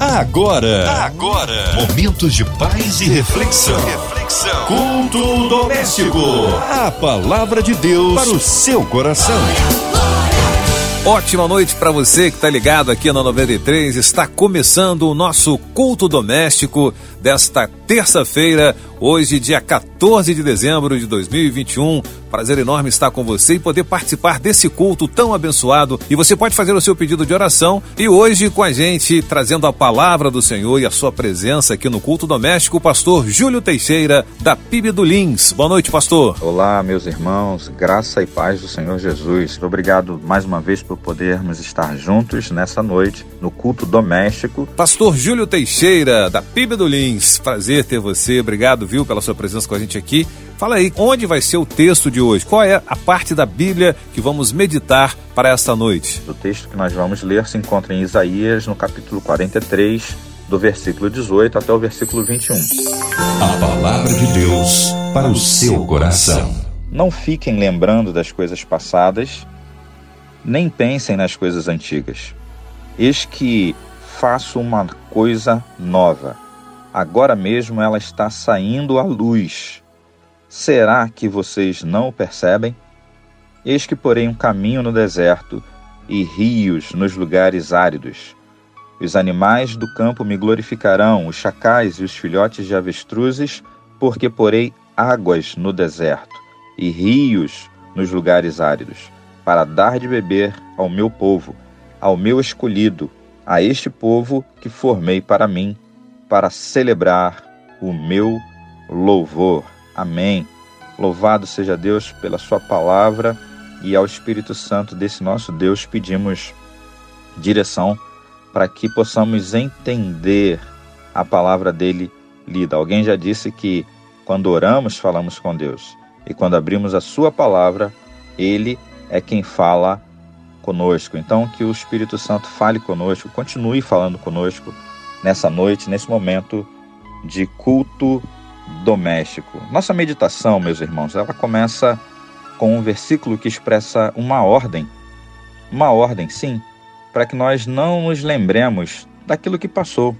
Agora, agora, momentos de paz e reflexão. reflexão. Culto doméstico. A palavra de Deus para o seu coração. Ótima noite para você que está ligado aqui na 93. Está começando o nosso culto doméstico desta terça-feira, hoje, dia 14 de dezembro de 2021. Prazer enorme estar com você e poder participar desse culto tão abençoado. E você pode fazer o seu pedido de oração. E hoje, com a gente, trazendo a palavra do Senhor e a sua presença aqui no culto doméstico, o pastor Júlio Teixeira, da PIB do Lins. Boa noite, pastor. Olá, meus irmãos. Graça e paz do Senhor Jesus. Obrigado mais uma vez por podermos estar juntos nessa noite no culto doméstico. Pastor Júlio Teixeira, da PIB do Lins. Prazer ter você. Obrigado, viu, pela sua presença com a gente aqui. Fala aí, onde vai ser o texto de hoje? Qual é a parte da Bíblia que vamos meditar para esta noite? O texto que nós vamos ler se encontra em Isaías, no capítulo 43, do versículo 18 até o versículo 21. A palavra de Deus para o seu coração. Não fiquem lembrando das coisas passadas, nem pensem nas coisas antigas. Eis que faço uma coisa nova Agora mesmo ela está saindo à luz. Será que vocês não o percebem? Eis que porém um caminho no deserto e rios nos lugares áridos. Os animais do campo me glorificarão, os chacais e os filhotes de avestruzes, porque porei águas no deserto e rios nos lugares áridos, para dar de beber ao meu povo, ao meu escolhido, a este povo que formei para mim para celebrar o meu louvor. Amém. Louvado seja Deus pela Sua palavra e ao Espírito Santo desse nosso Deus pedimos direção para que possamos entender a palavra dele lida. Alguém já disse que quando oramos, falamos com Deus, e quando abrimos a Sua palavra, Ele é quem fala conosco. Então, que o Espírito Santo fale conosco, continue falando conosco nessa noite, nesse momento de culto doméstico. Nossa meditação, meus irmãos, ela começa com um versículo que expressa uma ordem, uma ordem, sim, para que nós não nos lembremos daquilo que passou.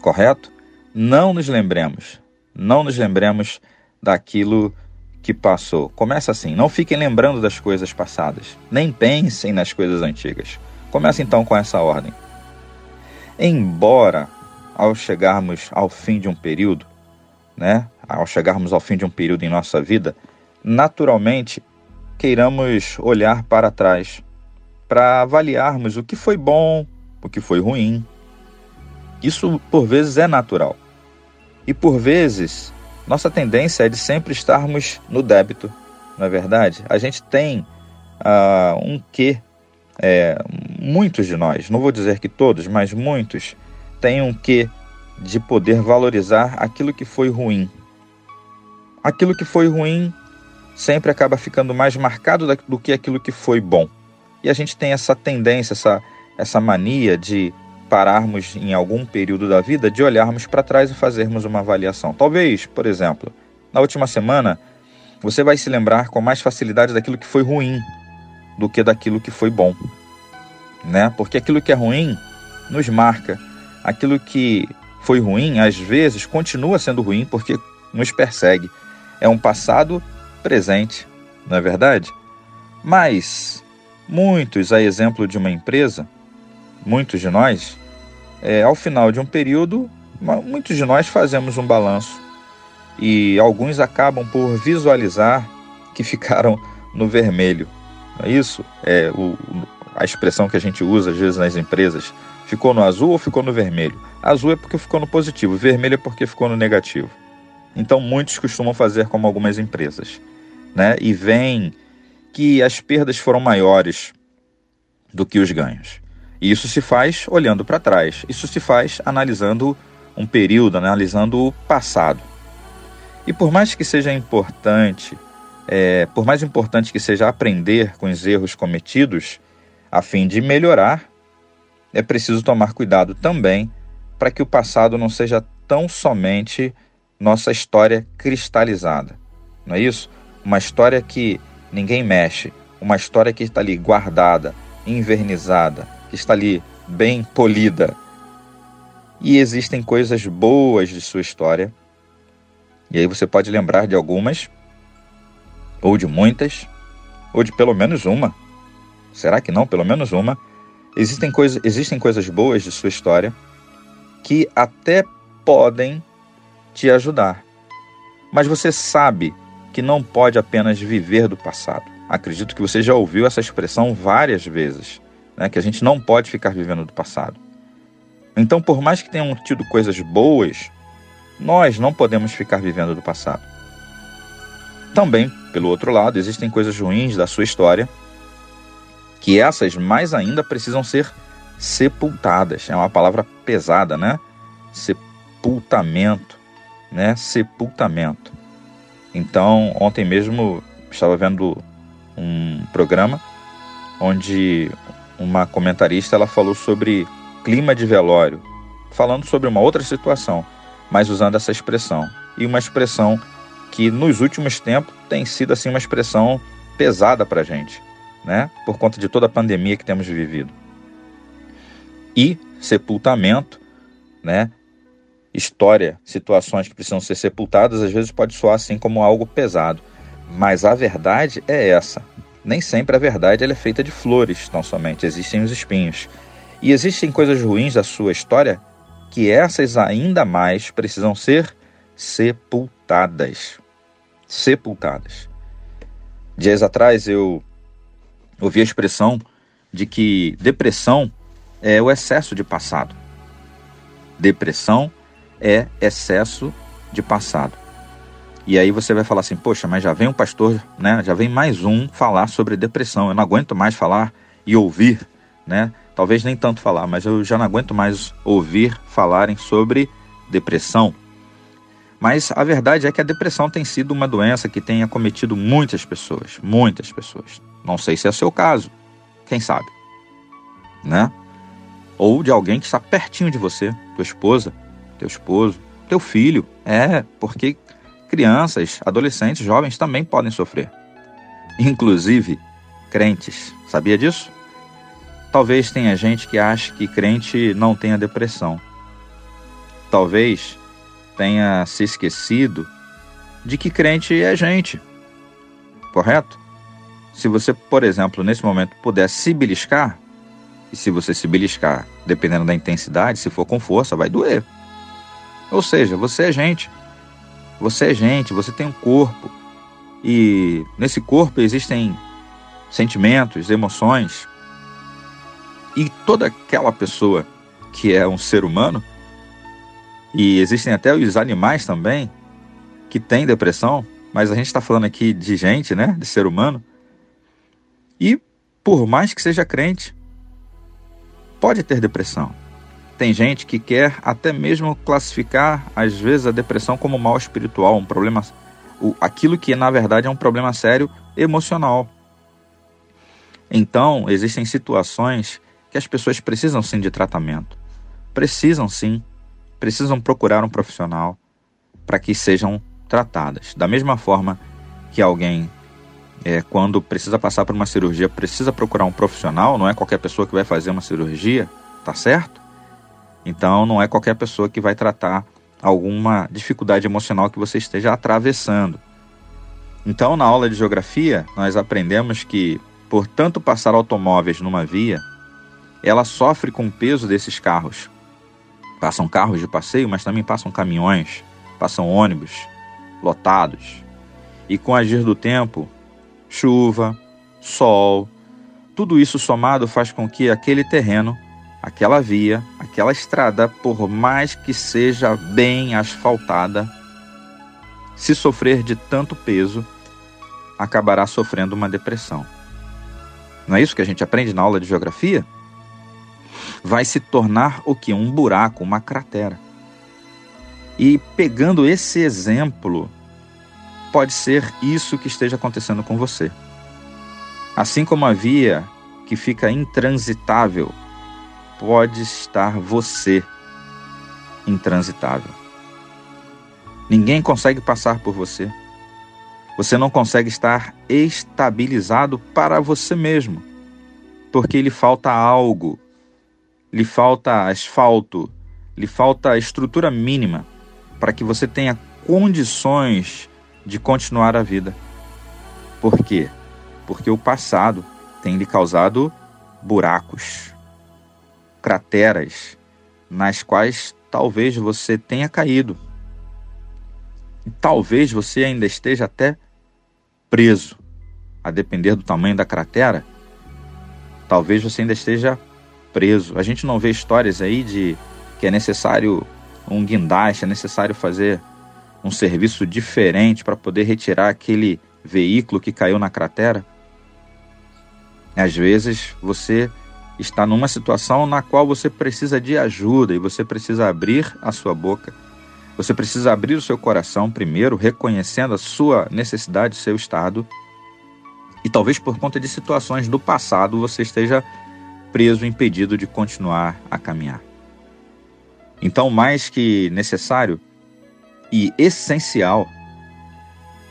Correto? Não nos lembremos, não nos lembremos daquilo que passou. Começa assim: não fiquem lembrando das coisas passadas, nem pensem nas coisas antigas. Começa então com essa ordem. Embora ao chegarmos ao fim de um período, né, ao chegarmos ao fim de um período em nossa vida, naturalmente queiramos olhar para trás para avaliarmos o que foi bom, o que foi ruim. Isso por vezes é natural. E por vezes nossa tendência é de sempre estarmos no débito, não é verdade? A gente tem uh, um quê é, muitos de nós, não vou dizer que todos, mas muitos, têm um quê de poder valorizar aquilo que foi ruim. Aquilo que foi ruim sempre acaba ficando mais marcado do que aquilo que foi bom. E a gente tem essa tendência, essa, essa mania de pararmos em algum período da vida, de olharmos para trás e fazermos uma avaliação. Talvez, por exemplo, na última semana, você vai se lembrar com mais facilidade daquilo que foi ruim do que daquilo que foi bom, né? Porque aquilo que é ruim nos marca, aquilo que foi ruim às vezes continua sendo ruim porque nos persegue. É um passado presente, não é verdade? Mas muitos, a exemplo de uma empresa, muitos de nós, é, ao final de um período, muitos de nós fazemos um balanço e alguns acabam por visualizar que ficaram no vermelho. Não é isso? É o, a expressão que a gente usa às vezes nas empresas. Ficou no azul ou ficou no vermelho? Azul é porque ficou no positivo, vermelho é porque ficou no negativo. Então muitos costumam fazer como algumas empresas, né? E veem que as perdas foram maiores do que os ganhos. E isso se faz olhando para trás. Isso se faz analisando um período, analisando o passado. E por mais que seja importante é, por mais importante que seja aprender com os erros cometidos, a fim de melhorar, é preciso tomar cuidado também para que o passado não seja tão somente nossa história cristalizada. Não é isso? Uma história que ninguém mexe, uma história que está ali guardada, invernizada, que está ali bem polida, e existem coisas boas de sua história. E aí você pode lembrar de algumas, ou de muitas, ou de pelo menos uma. Será que não? Pelo menos uma. Existem, coisa, existem coisas boas de sua história que até podem te ajudar. Mas você sabe que não pode apenas viver do passado. Acredito que você já ouviu essa expressão várias vezes, né? que a gente não pode ficar vivendo do passado. Então, por mais que tenham tido coisas boas, nós não podemos ficar vivendo do passado. Também, pelo outro lado, existem coisas ruins da sua história que essas mais ainda precisam ser sepultadas. É uma palavra pesada, né? Sepultamento, né? Sepultamento. Então, ontem mesmo estava vendo um programa onde uma comentarista ela falou sobre clima de velório, falando sobre uma outra situação, mas usando essa expressão. E uma expressão que nos últimos tempos tem sido assim uma expressão pesada para gente, né? Por conta de toda a pandemia que temos vivido. E sepultamento, né? História, situações que precisam ser sepultadas, às vezes pode soar assim como algo pesado. Mas a verdade é essa. Nem sempre a verdade é feita de flores, tão somente. Existem os espinhos. E existem coisas ruins da sua história que essas ainda mais precisam ser sepultadas. Sepultadas. Dias atrás eu ouvi a expressão de que depressão é o excesso de passado. Depressão é excesso de passado. E aí você vai falar assim: "Poxa, mas já vem um pastor, né? Já vem mais um falar sobre depressão. Eu não aguento mais falar e ouvir, né? Talvez nem tanto falar, mas eu já não aguento mais ouvir falarem sobre depressão. Mas a verdade é que a depressão tem sido uma doença que tem acometido muitas pessoas, muitas pessoas. Não sei se é o seu caso, quem sabe, né? Ou de alguém que está pertinho de você, tua esposa, teu esposo, teu filho. É, porque crianças, adolescentes, jovens também podem sofrer. Inclusive crentes. Sabia disso? Talvez tenha gente que ache que crente não tenha depressão. Talvez tenha se esquecido de que crente é gente. Correto? Se você, por exemplo, nesse momento puder se beliscar, e se você se beliscar, dependendo da intensidade, se for com força, vai doer. Ou seja, você é gente. Você é gente, você tem um corpo. E nesse corpo existem sentimentos, emoções, e toda aquela pessoa que é um ser humano, e existem até os animais também que têm depressão, mas a gente está falando aqui de gente, né? De ser humano. E por mais que seja crente, pode ter depressão. Tem gente que quer até mesmo classificar, às vezes, a depressão como mal espiritual, um problema. aquilo que na verdade é um problema sério emocional. Então, existem situações que as pessoas precisam sim de tratamento. Precisam sim, precisam procurar um profissional para que sejam tratadas. Da mesma forma que alguém, é, quando precisa passar por uma cirurgia, precisa procurar um profissional, não é qualquer pessoa que vai fazer uma cirurgia, tá certo? Então não é qualquer pessoa que vai tratar alguma dificuldade emocional que você esteja atravessando. Então, na aula de geografia, nós aprendemos que, por tanto passar automóveis numa via, ela sofre com o peso desses carros. Passam carros de passeio, mas também passam caminhões, passam ônibus lotados. E com o agir do tempo, chuva, sol, tudo isso somado faz com que aquele terreno, aquela via, aquela estrada, por mais que seja bem asfaltada, se sofrer de tanto peso, acabará sofrendo uma depressão. Não é isso que a gente aprende na aula de geografia? Vai se tornar o que? Um buraco, uma cratera. E pegando esse exemplo, pode ser isso que esteja acontecendo com você. Assim como a via que fica intransitável, pode estar você intransitável. Ninguém consegue passar por você. Você não consegue estar estabilizado para você mesmo, porque lhe falta algo lhe falta asfalto, lhe falta a estrutura mínima para que você tenha condições de continuar a vida. Por quê? Porque o passado tem lhe causado buracos, crateras, nas quais talvez você tenha caído. E talvez você ainda esteja até preso, a depender do tamanho da cratera. Talvez você ainda esteja preso. A gente não vê histórias aí de que é necessário um guindaste, é necessário fazer um serviço diferente para poder retirar aquele veículo que caiu na cratera. Às vezes você está numa situação na qual você precisa de ajuda e você precisa abrir a sua boca. Você precisa abrir o seu coração primeiro, reconhecendo a sua necessidade, seu estado. E talvez por conta de situações do passado você esteja preso, impedido de continuar a caminhar. Então, mais que necessário e essencial,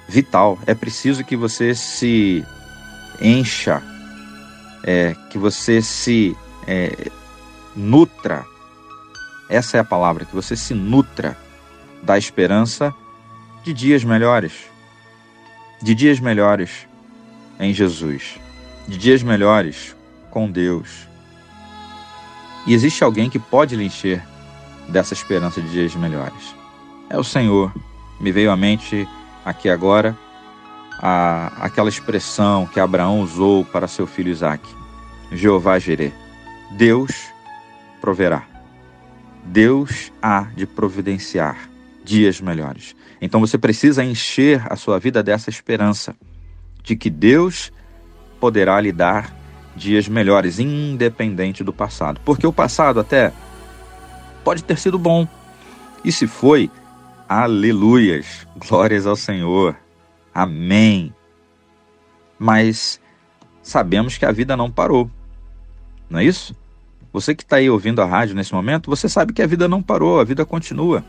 vital, é preciso que você se encha, é, que você se é, nutra. Essa é a palavra, que você se nutra da esperança de dias melhores, de dias melhores em Jesus, de dias melhores com Deus. E existe alguém que pode lhe encher dessa esperança de dias melhores. É o Senhor. Me veio à mente aqui agora a, aquela expressão que Abraão usou para seu filho Isaac: Jeová Jireh. Deus proverá. Deus há de providenciar dias melhores. Então você precisa encher a sua vida dessa esperança de que Deus poderá lhe dar dias melhores, independente do passado. Porque o passado até pode ter sido bom. E se foi, aleluias, glórias ao Senhor. Amém. Mas sabemos que a vida não parou. Não é isso? Você que está aí ouvindo a rádio nesse momento, você sabe que a vida não parou, a vida continua.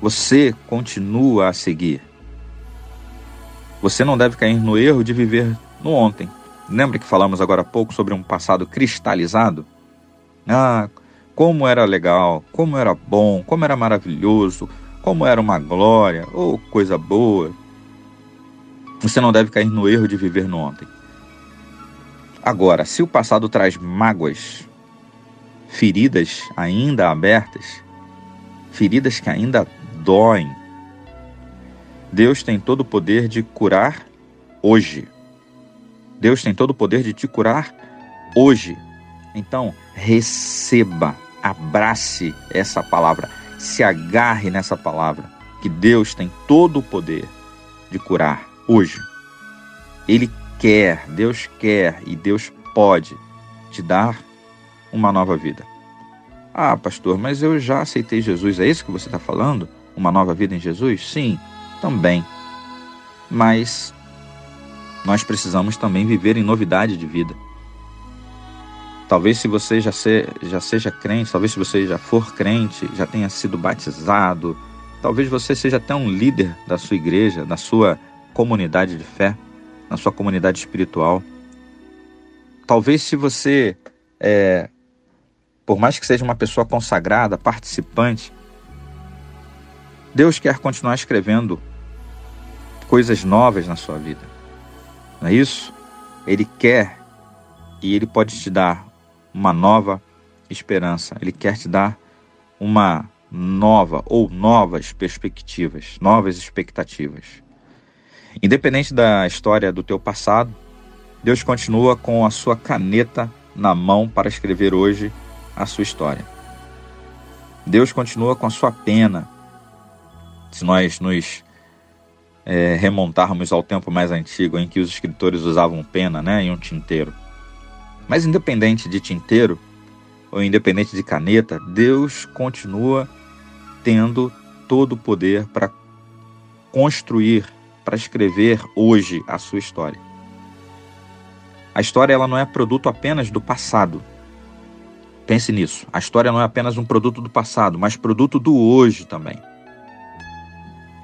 Você continua a seguir. Você não deve cair no erro de viver no ontem. Lembra que falamos agora há pouco sobre um passado cristalizado? Ah, como era legal, como era bom, como era maravilhoso, como era uma glória ou oh, coisa boa. Você não deve cair no erro de viver no ontem. Agora, se o passado traz mágoas, feridas ainda abertas, feridas que ainda doem. Deus tem todo o poder de curar hoje. Deus tem todo o poder de te curar hoje. Então, receba, abrace essa palavra, se agarre nessa palavra, que Deus tem todo o poder de curar hoje. Ele quer, Deus quer e Deus pode te dar uma nova vida. Ah, pastor, mas eu já aceitei Jesus, é isso que você está falando? uma nova vida em Jesus? Sim, também. Mas nós precisamos também viver em novidade de vida. Talvez se você já, se, já seja crente, talvez se você já for crente, já tenha sido batizado, talvez você seja até um líder da sua igreja, da sua comunidade de fé, na sua comunidade espiritual. Talvez se você, é, por mais que seja uma pessoa consagrada, participante, Deus quer continuar escrevendo coisas novas na sua vida. Não é isso? Ele quer e ele pode te dar uma nova esperança. Ele quer te dar uma nova ou novas perspectivas, novas expectativas. Independente da história do teu passado, Deus continua com a sua caneta na mão para escrever hoje a sua história. Deus continua com a sua pena se nós nos é, remontarmos ao tempo mais antigo em que os escritores usavam pena né, e um tinteiro. Mas independente de tinteiro ou independente de caneta, Deus continua tendo todo o poder para construir, para escrever hoje a sua história. A história ela não é produto apenas do passado. Pense nisso. A história não é apenas um produto do passado, mas produto do hoje também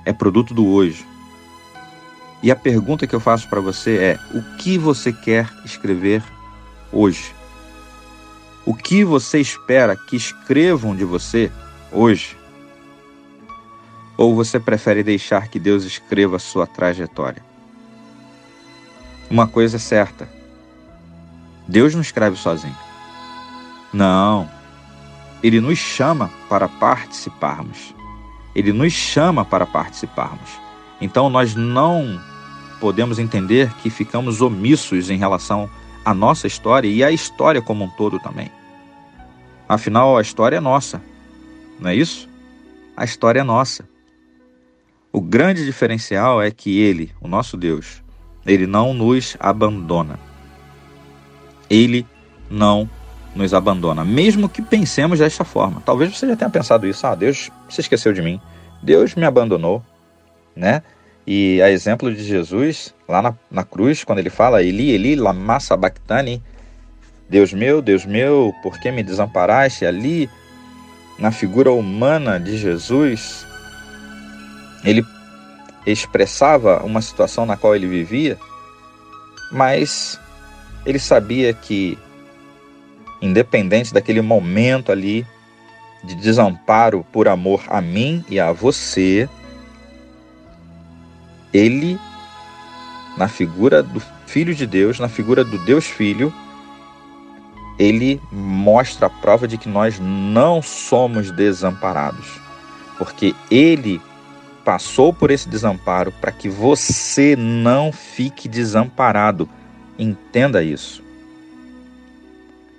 é produto do hoje. E a pergunta que eu faço para você é: o que você quer escrever hoje? O que você espera que escrevam de você hoje? Ou você prefere deixar que Deus escreva a sua trajetória? Uma coisa é certa: Deus não escreve sozinho. Não. Ele nos chama para participarmos. Ele nos chama para participarmos. Então nós não podemos entender que ficamos omissos em relação à nossa história e à história como um todo também. Afinal, a história é nossa, não é isso? A história é nossa. O grande diferencial é que Ele, o nosso Deus, Ele não nos abandona. Ele não nos abandona, mesmo que pensemos desta forma. Talvez você já tenha pensado isso: ah, Deus se esqueceu de mim, Deus me abandonou, né? E a exemplo de Jesus, lá na, na cruz, quando ele fala, Eli, Eli, lama sabachthani, Deus meu, Deus meu, por que me desamparaste? Ali, na figura humana de Jesus, ele expressava uma situação na qual ele vivia, mas ele sabia que, independente daquele momento ali de desamparo por amor a mim e a você, ele, na figura do Filho de Deus, na figura do Deus Filho, ele mostra a prova de que nós não somos desamparados, porque ele passou por esse desamparo para que você não fique desamparado. Entenda isso.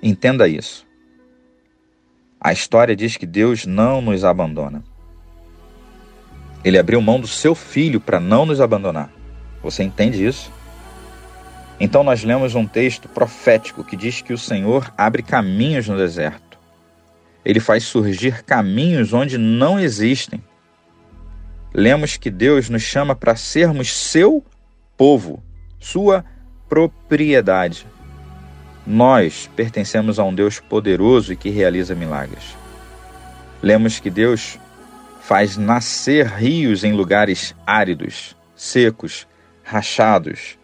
Entenda isso. A história diz que Deus não nos abandona. Ele abriu mão do seu filho para não nos abandonar. Você entende isso? Então nós lemos um texto profético que diz que o Senhor abre caminhos no deserto. Ele faz surgir caminhos onde não existem. Lemos que Deus nos chama para sermos seu povo, sua propriedade. Nós pertencemos a um Deus poderoso e que realiza milagres. Lemos que Deus faz nascer rios em lugares áridos, secos, rachados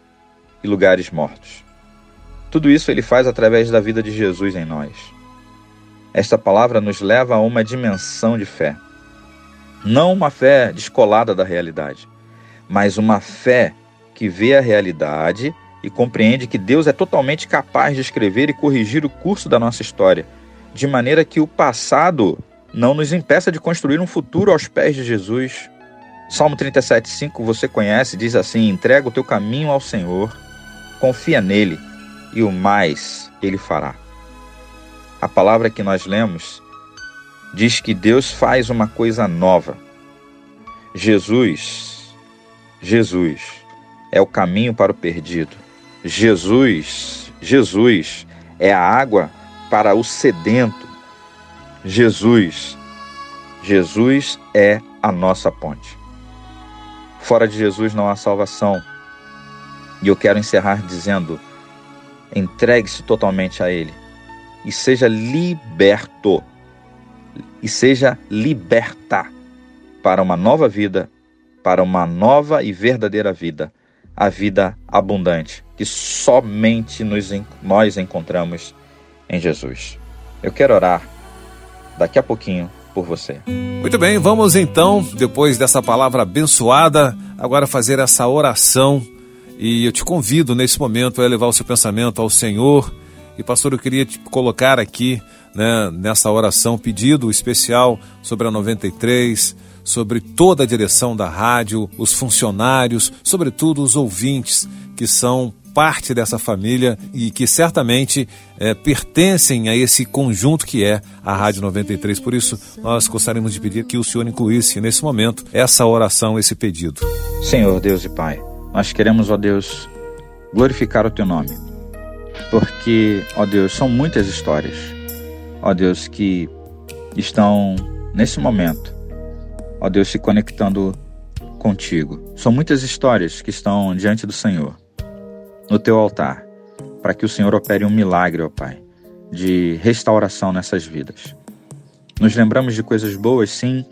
e lugares mortos. Tudo isso ele faz através da vida de Jesus em nós. Esta palavra nos leva a uma dimensão de fé. Não uma fé descolada da realidade, mas uma fé que vê a realidade e compreende que Deus é totalmente capaz de escrever e corrigir o curso da nossa história, de maneira que o passado não nos impeça de construir um futuro aos pés de Jesus. Salmo 37,5 você conhece, diz assim: entrega o teu caminho ao Senhor, confia nele, e o mais ele fará. A palavra que nós lemos diz que Deus faz uma coisa nova. Jesus, Jesus é o caminho para o perdido. Jesus, Jesus é a água para o sedento. Jesus. Jesus é a nossa ponte. Fora de Jesus não há salvação. E eu quero encerrar dizendo: entregue-se totalmente a Ele e seja liberto, e seja liberta para uma nova vida, para uma nova e verdadeira vida, a vida abundante que somente nos, nós encontramos em Jesus. Eu quero orar daqui a pouquinho por você. Muito bem, vamos então, depois dessa palavra abençoada, agora fazer essa oração. E eu te convido nesse momento a levar o seu pensamento ao Senhor. E pastor, eu queria te colocar aqui, né, nessa oração, pedido especial sobre a 93, sobre toda a direção da rádio, os funcionários, sobretudo os ouvintes que são parte dessa família e que certamente é, pertencem a esse conjunto que é a Rádio 93. Por isso, nós gostaríamos de pedir que o Senhor incluísse nesse momento essa oração, esse pedido. Senhor Deus e Pai, nós queremos, ó Deus, glorificar o Teu nome, porque, ó Deus, são muitas histórias, ó Deus, que estão nesse momento, ó Deus, se conectando contigo. São muitas histórias que estão diante do Senhor no teu altar, para que o Senhor opere um milagre, ó Pai, de restauração nessas vidas. Nos lembramos de coisas boas, sim,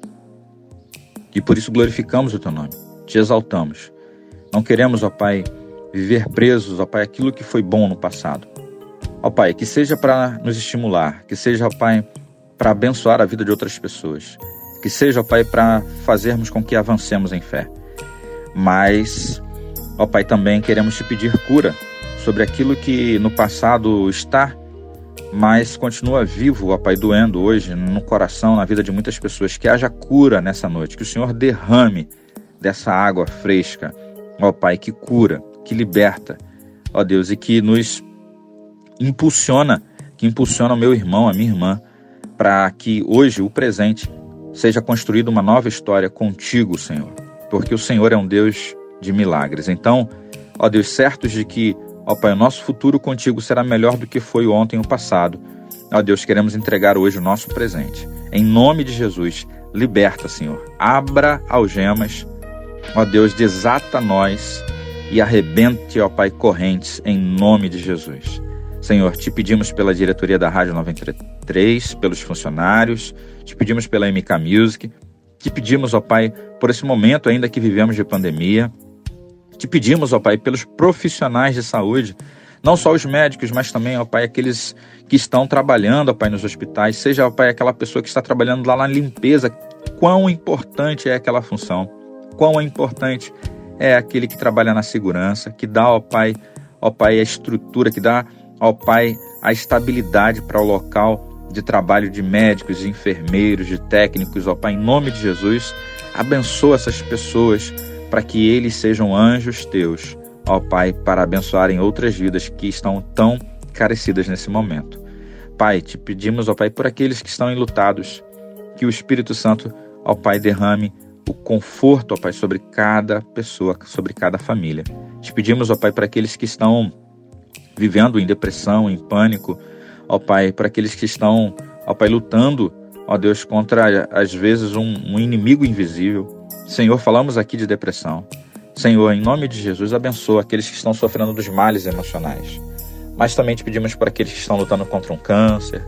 e por isso glorificamos o teu nome, te exaltamos. Não queremos, ó Pai, viver presos, ó Pai, aquilo que foi bom no passado. Ó Pai, que seja para nos estimular, que seja, ó Pai, para abençoar a vida de outras pessoas. Que seja, ó Pai, para fazermos com que avancemos em fé. Mas, ó Pai, também queremos te pedir cura sobre aquilo que no passado está, mas continua vivo, ó Pai, doendo hoje no coração, na vida de muitas pessoas. Que haja cura nessa noite, que o Senhor derrame dessa água fresca, ó Pai, que cura, que liberta, ó Deus, e que nos impulsiona, que impulsiona o meu irmão, a minha irmã, para que hoje, o presente, seja construída uma nova história contigo, Senhor, porque o Senhor é um Deus de milagres. Então, ó Deus, certos de que, ó Pai, o nosso futuro contigo será melhor do que foi ontem o passado. Ó Deus, queremos entregar hoje o nosso presente. Em nome de Jesus, liberta, Senhor. Abra algemas. Ó Deus, desata nós e arrebente, ó Pai, correntes em nome de Jesus. Senhor, te pedimos pela diretoria da Rádio 93, pelos funcionários, te pedimos pela MK Music, te pedimos, ó Pai, por esse momento ainda que vivemos de pandemia, te pedimos, ó Pai, pelos profissionais de saúde, não só os médicos, mas também, ó Pai, aqueles que estão trabalhando, ó Pai, nos hospitais, seja, ó Pai, aquela pessoa que está trabalhando lá na limpeza, quão importante é aquela função, quão importante é aquele que trabalha na segurança, que dá, ó Pai, ó Pai, a estrutura, que dá ó Pai, a estabilidade para o local de trabalho de médicos, de enfermeiros, de técnicos, ó Pai, em nome de Jesus, abençoa essas pessoas para que eles sejam anjos teus, ó Pai, para abençoarem outras vidas que estão tão carecidas nesse momento. Pai, te pedimos, ó Pai, por aqueles que estão enlutados, que o Espírito Santo, ó Pai, derrame o conforto, ó Pai, sobre cada pessoa, sobre cada família. Te pedimos, ó Pai, para aqueles que estão vivendo em depressão, em pânico, ó Pai, para aqueles que estão, ó Pai, lutando, ó Deus, contra às vezes um, um inimigo invisível. Senhor, falamos aqui de depressão. Senhor, em nome de Jesus, abençoa aqueles que estão sofrendo dos males emocionais. Mas também te pedimos para aqueles que estão lutando contra um câncer,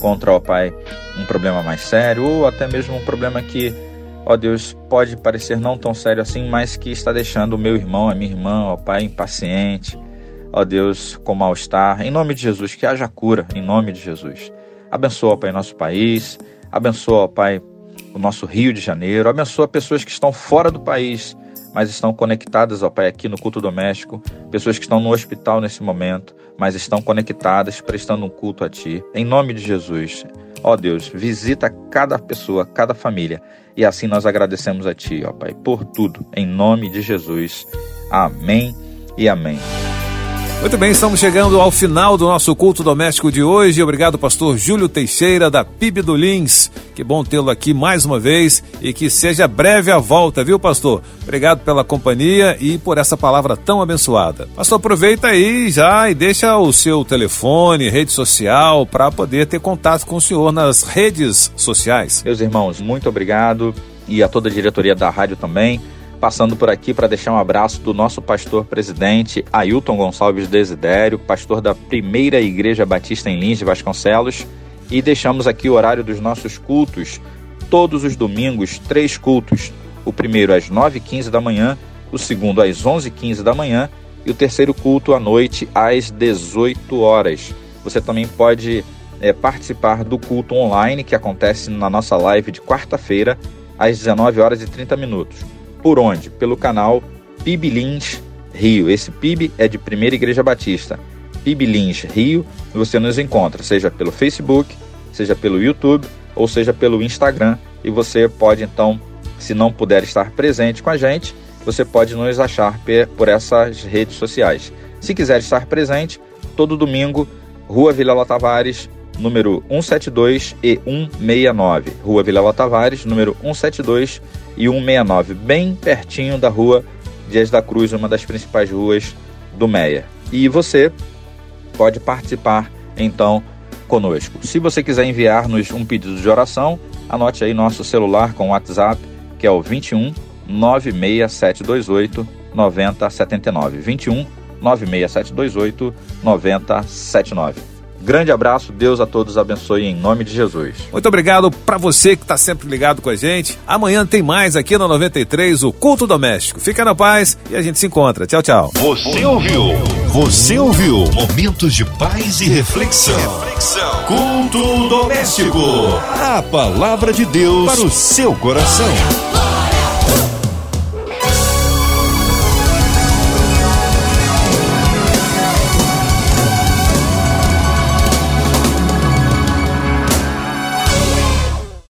contra, ó Pai, um problema mais sério, ou até mesmo um problema que, ó Deus, pode parecer não tão sério assim, mas que está deixando o meu irmão, a minha irmã, ó Pai, impaciente, ó Deus, com mal-estar. Em nome de Jesus, que haja cura, em nome de Jesus. Abençoa, Pai, nosso país. Abençoa, Pai, o nosso Rio de Janeiro. Abençoa pessoas que estão fora do país, mas estão conectadas, ó Pai, aqui no culto doméstico. Pessoas que estão no hospital nesse momento, mas estão conectadas, prestando um culto a Ti. Em nome de Jesus. Ó Deus, visita cada pessoa, cada família. E assim nós agradecemos a Ti, ó Pai, por tudo. Em nome de Jesus. Amém e amém. Muito bem, estamos chegando ao final do nosso culto doméstico de hoje. Obrigado, pastor Júlio Teixeira, da PIB do Lins. Que bom tê-lo aqui mais uma vez e que seja breve a volta, viu, pastor? Obrigado pela companhia e por essa palavra tão abençoada. Pastor, aproveita aí já e deixa o seu telefone, rede social, para poder ter contato com o senhor nas redes sociais. Meus irmãos, muito obrigado e a toda a diretoria da rádio também passando por aqui para deixar um abraço do nosso pastor presidente Ailton Gonçalves Desidério, pastor da Primeira Igreja Batista em Lins de Vasconcelos, e deixamos aqui o horário dos nossos cultos, todos os domingos, três cultos. O primeiro às 9h15 da manhã, o segundo às 11h15 da manhã e o terceiro culto à noite às 18 horas. Você também pode é, participar do culto online que acontece na nossa live de quarta-feira às 19 horas e 30 minutos. Por onde? Pelo canal PIB Lins Rio. Esse PIB é de Primeira Igreja Batista. PIB Lins Rio, você nos encontra, seja pelo Facebook, seja pelo YouTube ou seja pelo Instagram. E você pode então, se não puder estar presente com a gente, você pode nos achar por essas redes sociais. Se quiser estar presente, todo domingo, Rua Vila Tavares, número 172 e 169. Rua Vila Tavares, número 172 e 169, bem pertinho da rua Dias da Cruz, uma das principais ruas do Meia. E você pode participar então conosco. Se você quiser enviar-nos um pedido de oração, anote aí nosso celular com WhatsApp, que é o 21 96728 9079. 21 96728 9079. Grande abraço, Deus a todos abençoe em nome de Jesus. Muito obrigado para você que está sempre ligado com a gente. Amanhã tem mais aqui na 93, o Culto Doméstico. Fica na paz e a gente se encontra. Tchau, tchau. Você ouviu? Você ouviu? Momentos de paz e reflexão. reflexão. Culto Doméstico. A palavra de Deus para o seu coração.